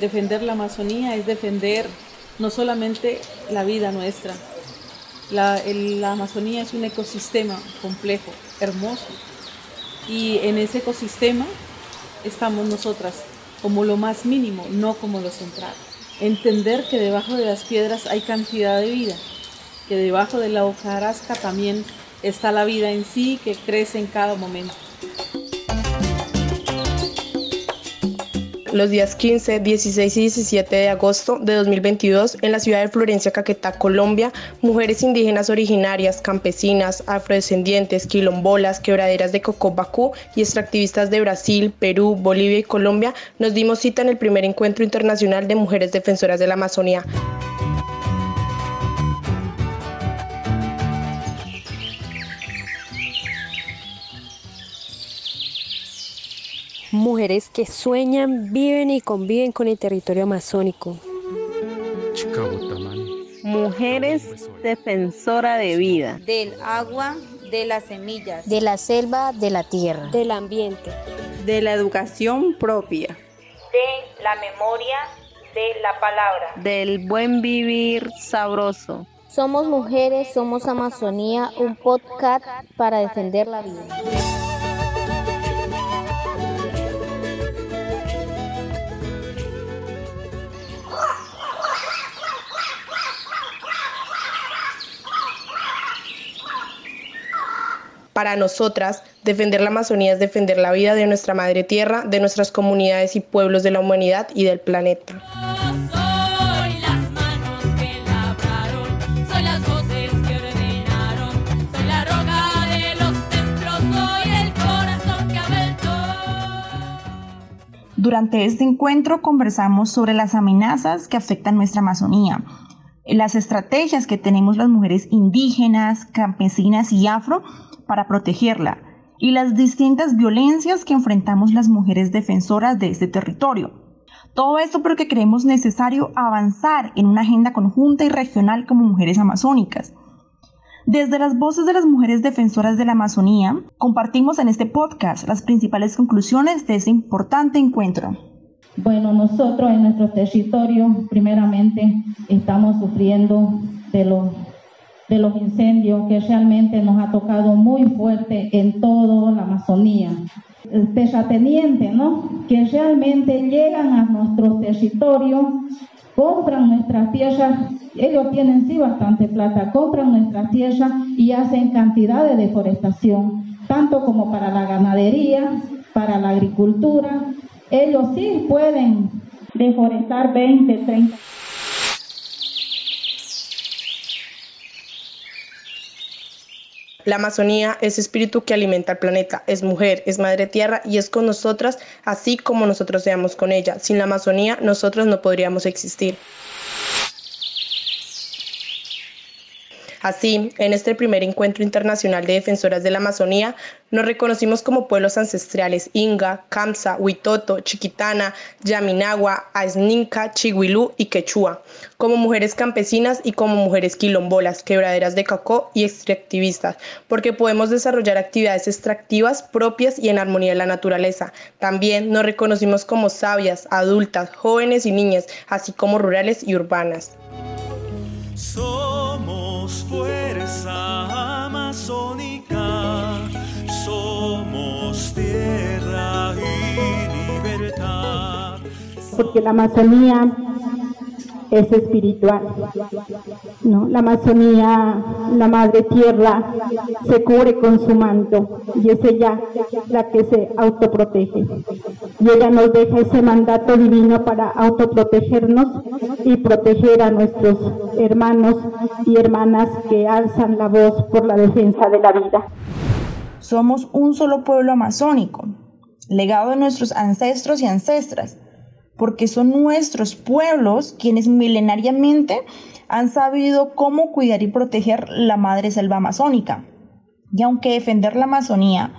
Defender la Amazonía es defender no solamente la vida nuestra, la, Amazonía es un ecosistema complejo, hermoso, y en ese ecosistema estamos nosotras como lo más mínimo, no como lo central. Entender que debajo de las piedras hay cantidad de vida, que debajo de la hojarasca también está la vida en sí que crece en cada momento. Los días 15, 16 y 17 de agosto de 2022 en la ciudad de Florencia, Caquetá, Colombia, mujeres indígenas originarias, campesinas, afrodescendientes, quilombolas, quebraderas de Cocobacú y extractivistas de Brasil, Perú, Bolivia y Colombia nos dimos cita en el primer encuentro internacional de mujeres defensoras de la Amazonía. Mujeres que sueñan, viven y conviven con el territorio amazónico. Mujeres defensora de vida. Del agua, de las semillas. De la selva, de la tierra. Del ambiente. De la educación propia. De la memoria, de la palabra. Del buen vivir sabroso. Somos mujeres, somos Amazonía, un podcast para defender la vida. Para nosotras, defender la Amazonía es defender la vida de nuestra madre tierra, de nuestras comunidades y pueblos de la humanidad y del planeta. Durante este encuentro conversamos sobre las amenazas que afectan nuestra Amazonía, las estrategias que tenemos las mujeres indígenas, campesinas y afro para protegerla y las distintas violencias que enfrentamos las mujeres defensoras de este territorio. Todo esto porque creemos necesario avanzar en una agenda conjunta y regional como mujeres amazónicas. Desde las voces de las mujeres defensoras de la Amazonía, compartimos en este podcast las principales conclusiones de este importante encuentro. Bueno, nosotros en nuestro territorio, primeramente, estamos sufriendo de los incendios que realmente nos ha tocado muy fuerte en toda la Amazonía. Terratenientes, ¿no? Que realmente llegan a nuestro territorio, compran nuestras tierras, ellos tienen sí bastante plata, compran nuestras tierras y hacen cantidad de deforestación, tanto como para la ganadería, para la agricultura. Ellos sí pueden deforestar 20, 30. La Amazonía es espíritu que alimenta el planeta, es mujer, es madre tierra y es con nosotras así como nosotros seamos con ella. Sin la Amazonía nosotros no podríamos existir. Así, en este primer encuentro internacional de defensoras de la Amazonía, nos reconocimos como pueblos ancestrales Inga, Kamsa, Huitoto, Chiquitana, Yaminagua, Aizninca, Chihuilú y Quechua, como mujeres campesinas y como mujeres quilombolas, quebraderas de cacó y extractivistas, porque podemos desarrollar actividades extractivas propias y en armonía de la naturaleza. También nos reconocimos como sabias, adultas, jóvenes y niñas, así como rurales y urbanas. Somos fuerza amazónica, somos tierra y libertad. Porque la Amazonía es espiritual. ¿no? La Amazonía, la madre tierra, se cubre con su manto y es ella la que se autoprotege. Y ella nos deja ese mandato divino para autoprotegernos y proteger a nuestros hermanos y hermanas que alzan la voz por la defensa de la vida. Somos un solo pueblo amazónico, legado de nuestros ancestros y ancestras porque son nuestros pueblos quienes milenariamente han sabido cómo cuidar y proteger la madre selva amazónica. Y aunque defender la Amazonía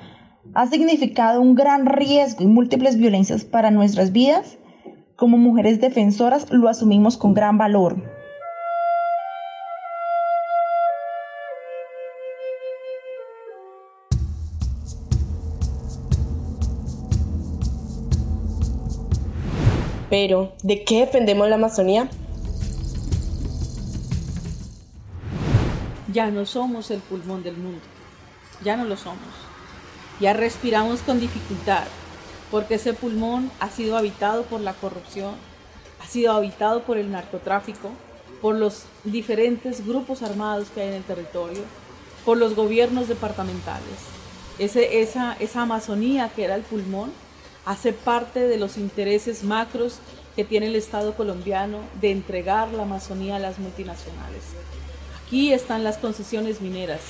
ha significado un gran riesgo y múltiples violencias para nuestras vidas, como mujeres defensoras lo asumimos con gran valor. Pero, ¿de qué defendemos la Amazonía? Ya no somos el pulmón del mundo, ya no lo somos. Ya respiramos con dificultad, porque ese pulmón ha sido habitado por la corrupción, ha sido habitado por el narcotráfico, por los diferentes grupos armados que hay en el territorio, por los gobiernos departamentales. Esa, esa Amazonía que era el pulmón hace parte de los intereses macros que tiene el Estado colombiano de entregar la Amazonía a las multinacionales. Aquí están las concesiones mineras.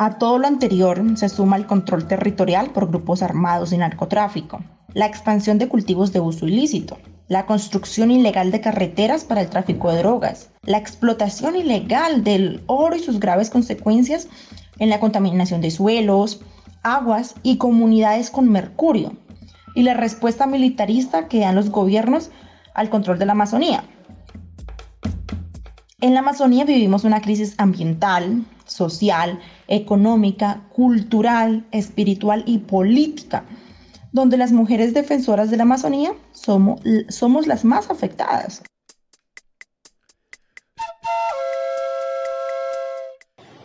A todo lo anterior se suma el control territorial por grupos armados y narcotráfico, la expansión de cultivos de uso ilícito, la construcción ilegal de carreteras para el tráfico de drogas, la explotación ilegal del oro y sus graves consecuencias en la contaminación de suelos, aguas y comunidades con mercurio, y la respuesta militarista que dan los gobiernos al control de la Amazonía. En la Amazonía vivimos una crisis ambiental, social, económica, cultural, espiritual y política, donde las mujeres defensoras de la Amazonía somos, somos las más afectadas.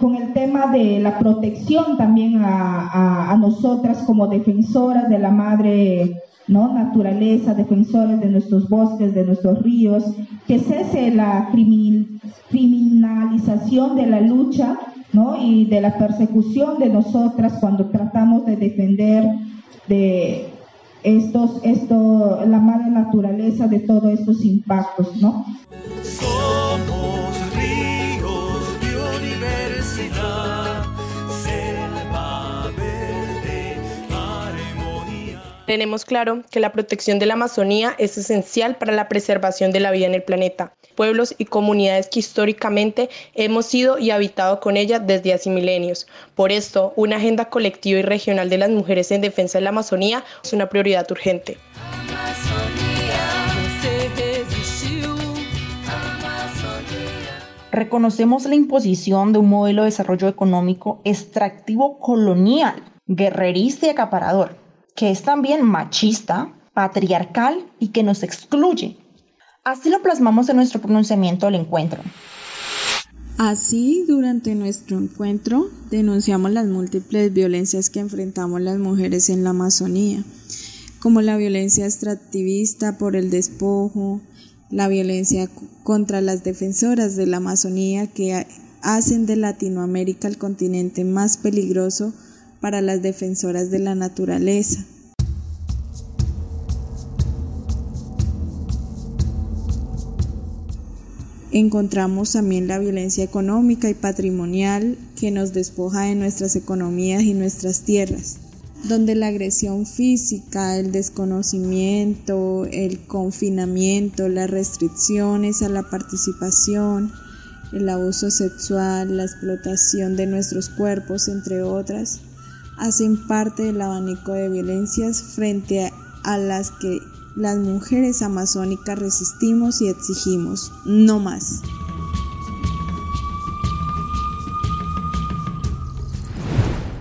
Con el tema de la protección también a, nosotras como defensoras de la madre naturaleza, defensores de nuestros bosques, de nuestros ríos, que cese la criminalización de la lucha y de la persecución de nosotras cuando tratamos de defender la madre naturaleza de todos estos impactos, ¿no? Tenemos claro que la protección de la Amazonía es esencial para la preservación de la vida en el planeta, pueblos y comunidades que históricamente hemos sido y habitado con ella desde hace milenios. Por esto, una agenda colectiva y regional de las mujeres en defensa de la Amazonía es una prioridad urgente. Reconocemos la imposición de un modelo de desarrollo económico extractivo colonial, guerrerista y acaparador que es también machista, patriarcal y que nos excluye. Así lo plasmamos en nuestro pronunciamiento del encuentro. Así, durante nuestro encuentro, denunciamos las múltiples violencias que enfrentamos las mujeres en la Amazonía, como la violencia extractivista por el despojo, la violencia contra las defensoras de la Amazonía que hacen de Latinoamérica el continente más peligroso para las defensoras de la naturaleza. Encontramos también la violencia económica y patrimonial que nos despoja de nuestras economías y nuestras tierras, donde la agresión física, el desconocimiento, el confinamiento, las restricciones a la participación, el abuso sexual, la explotación de nuestros cuerpos, entre otras, hacen parte del abanico de violencias frente a las que las mujeres amazónicas resistimos y exigimos, no más.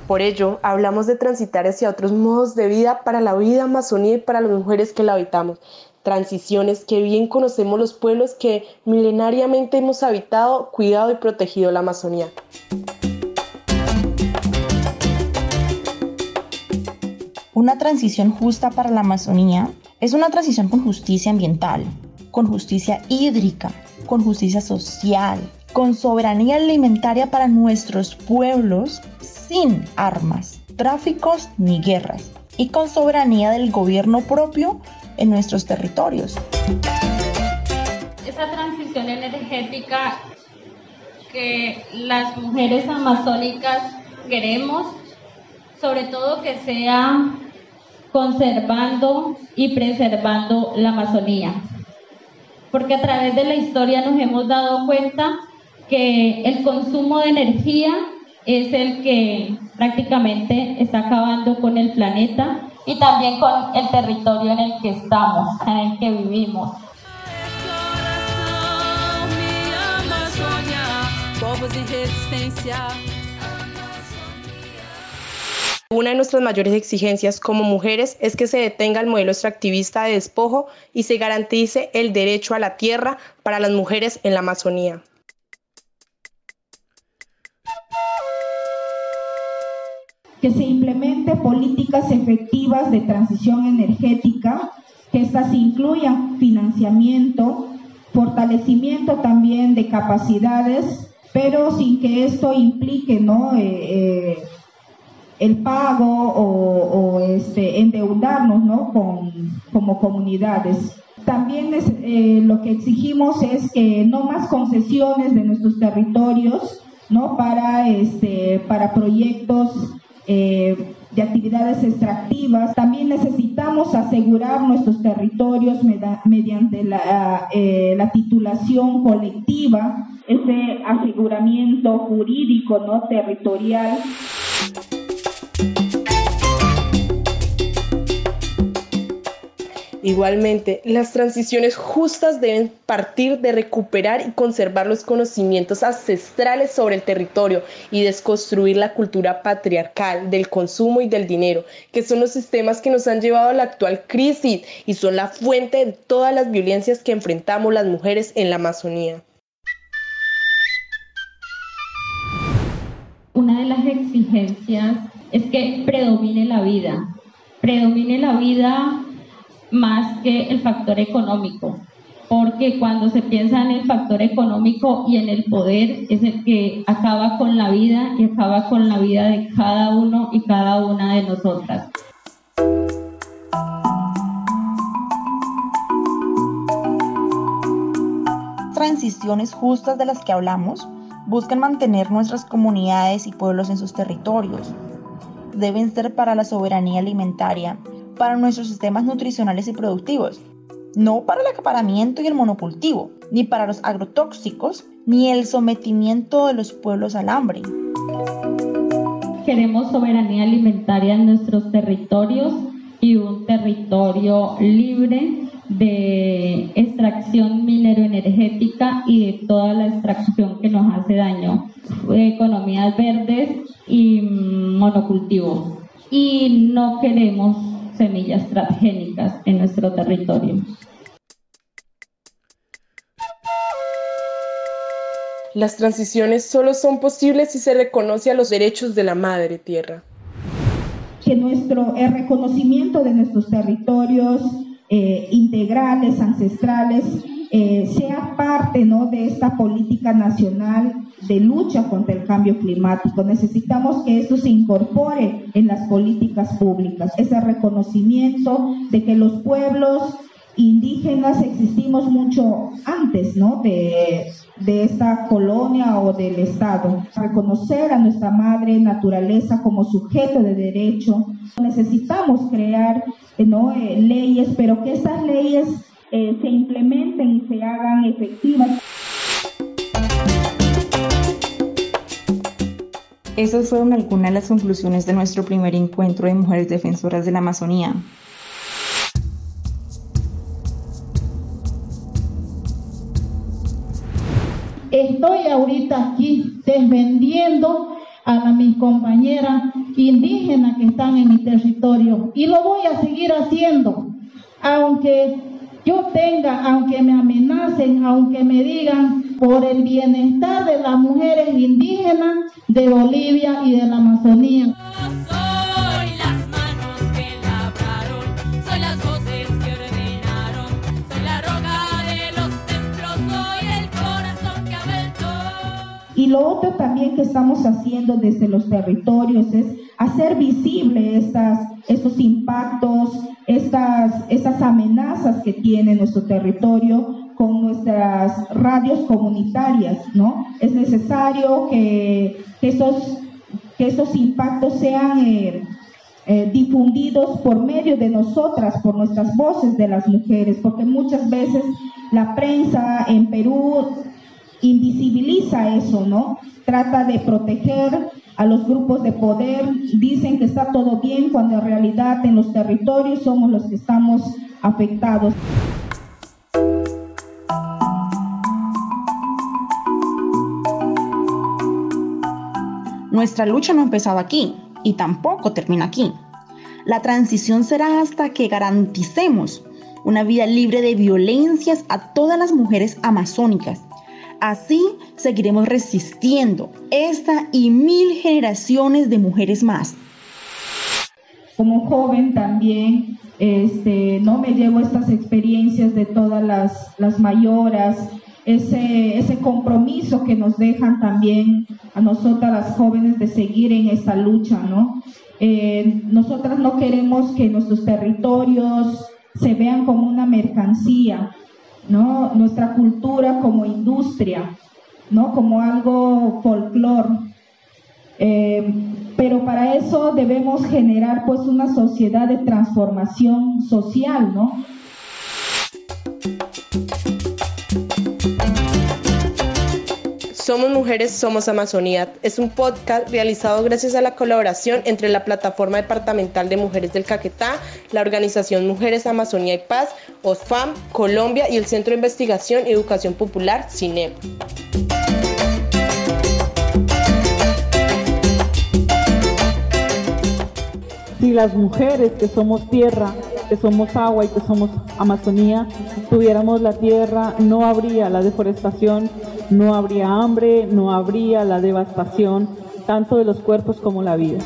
Por ello, hablamos de transitar hacia otros modos de vida para la vida amazonía y para las mujeres que la habitamos. Transiciones que bien conocemos los pueblos que milenariamente hemos habitado, cuidado y protegido la Amazonía. Una transición justa para la Amazonía es una transición con justicia ambiental, con justicia hídrica, con justicia social, con soberanía alimentaria para nuestros pueblos sin armas, tráficos ni guerras y con soberanía del gobierno propio en nuestros territorios. Esa transición energética que las mujeres amazónicas queremos, sobre todo que sea conservando y preservando la Amazonía. Porque a través de la historia nos hemos dado cuenta que el consumo de energía es el que prácticamente está acabando con el planeta y también con el territorio en el que estamos, en el que vivimos. Una de nuestras mayores exigencias como mujeres es que se detenga el modelo extractivista de despojo y se garantice el derecho a la tierra para las mujeres en la Amazonía. Que se implemente políticas efectivas de transición energética, que estas incluyan financiamiento, fortalecimiento también de capacidades, pero sin que esto implique ¿no? Eh, eh, el pago o, este, endeudarnos ¿no? Con, como comunidades. También eh, lo que exigimos es que no más concesiones de nuestros territorios ¿no? para, este, para proyectos eh, de actividades extractivas. También necesitamos asegurar nuestros territorios mediante la, eh, la, titulación colectiva, ese aseguramiento jurídico no territorial. Igualmente, las transiciones justas deben partir de recuperar y conservar los conocimientos ancestrales sobre el territorio y desconstruir la cultura patriarcal del consumo y del dinero, que son los sistemas que nos han llevado a la actual crisis y son la fuente de todas las violencias que enfrentamos las mujeres en la Amazonía. Una de las exigencias es que predomine la vida, predomine la vida más que el factor económico, porque cuando se piensa en el factor económico y en el poder es el que acaba con la vida y acaba con la vida de cada uno y cada una de nosotras. Transiciones justas de las que hablamos buscan mantener nuestras comunidades y pueblos en sus territorios. Deben ser para la soberanía alimentaria, para nuestros sistemas nutricionales y productivos, no para el acaparamiento y el monocultivo, ni para los agrotóxicos, ni el sometimiento de los pueblos al hambre. Queremos soberanía alimentaria en nuestros territorios y un territorio libre de extracción minero-energética y de toda la extracción que nos hace daño, economías verdes y monocultivo. Y no queremos semillas transgénicas en nuestro territorio. Las transiciones solo son posibles si se reconoce a los derechos de la madre tierra. Que nuestro el reconocimiento de nuestros territorios eh, integrales, ancestrales, eh, sea parte ¿no? de esta política nacional de lucha contra el cambio climático. Necesitamos que eso se incorpore en las políticas públicas, ese reconocimiento de que los pueblos indígenas existimos mucho antes ¿no? de, de esta colonia o del Estado. Reconocer a nuestra madre naturaleza como sujeto de derecho. Necesitamos crear ¿no? Eh, leyes, pero que esas leyes eh, se implementen y se hagan efectivas. Esas fueron algunas de las conclusiones de nuestro primer encuentro de mujeres defensoras de la Amazonía. Estoy ahorita aquí defendiendo a mis compañeras indígenas que están en mi territorio y lo voy a seguir haciendo, aunque yo tenga, aunque me amenacen, aunque me digan, por el bienestar de las mujeres indígenas de Bolivia y de la Amazonía. Y lo otro también que estamos haciendo desde los territorios es hacer visible estos impactos, estas, estas amenazas que tiene nuestro territorio con nuestras radios comunitarias, ¿no? Es necesario que, que esos, que estos impactos sean eh, eh, difundidos por medio de nosotras, por nuestras voces de las mujeres, porque muchas veces la prensa en Perú invisibiliza eso, ¿no? Trata de proteger a los grupos de poder, dicen que está todo bien cuando en realidad en los territorios somos los que estamos afectados. Nuestra lucha no ha empezado aquí. Y tampoco termina aquí. La transición será hasta que garanticemos una vida libre de violencias a todas las mujeres amazónicas. Así seguiremos resistiendo esta y mil generaciones de mujeres más. Como joven también este, no me llevo estas experiencias de todas las, las mayoras, ese, ese compromiso que nos dejan también a nosotras las jóvenes de seguir en esta lucha, ¿no? Eh, nosotras no queremos que nuestros territorios se vean como una mercancía, ¿no? Nuestra cultura como industria, ¿no? Como algo folclor. Eh, pero para eso debemos generar pues una sociedad de transformación social, ¿no? Somos Mujeres, Somos Amazonía es un podcast realizado gracias a la colaboración entre la Plataforma Departamental de Mujeres del Caquetá, la Organización Mujeres Amazonía y Paz, OSFAM, Colombia y el Centro de Investigación y Educación Popular, CINEP. Si las mujeres que somos tierra, que somos agua y que somos Amazonía, tuviéramos la tierra, no habría la deforestación, no habría hambre, no habría la devastación, tanto de los cuerpos como la vida.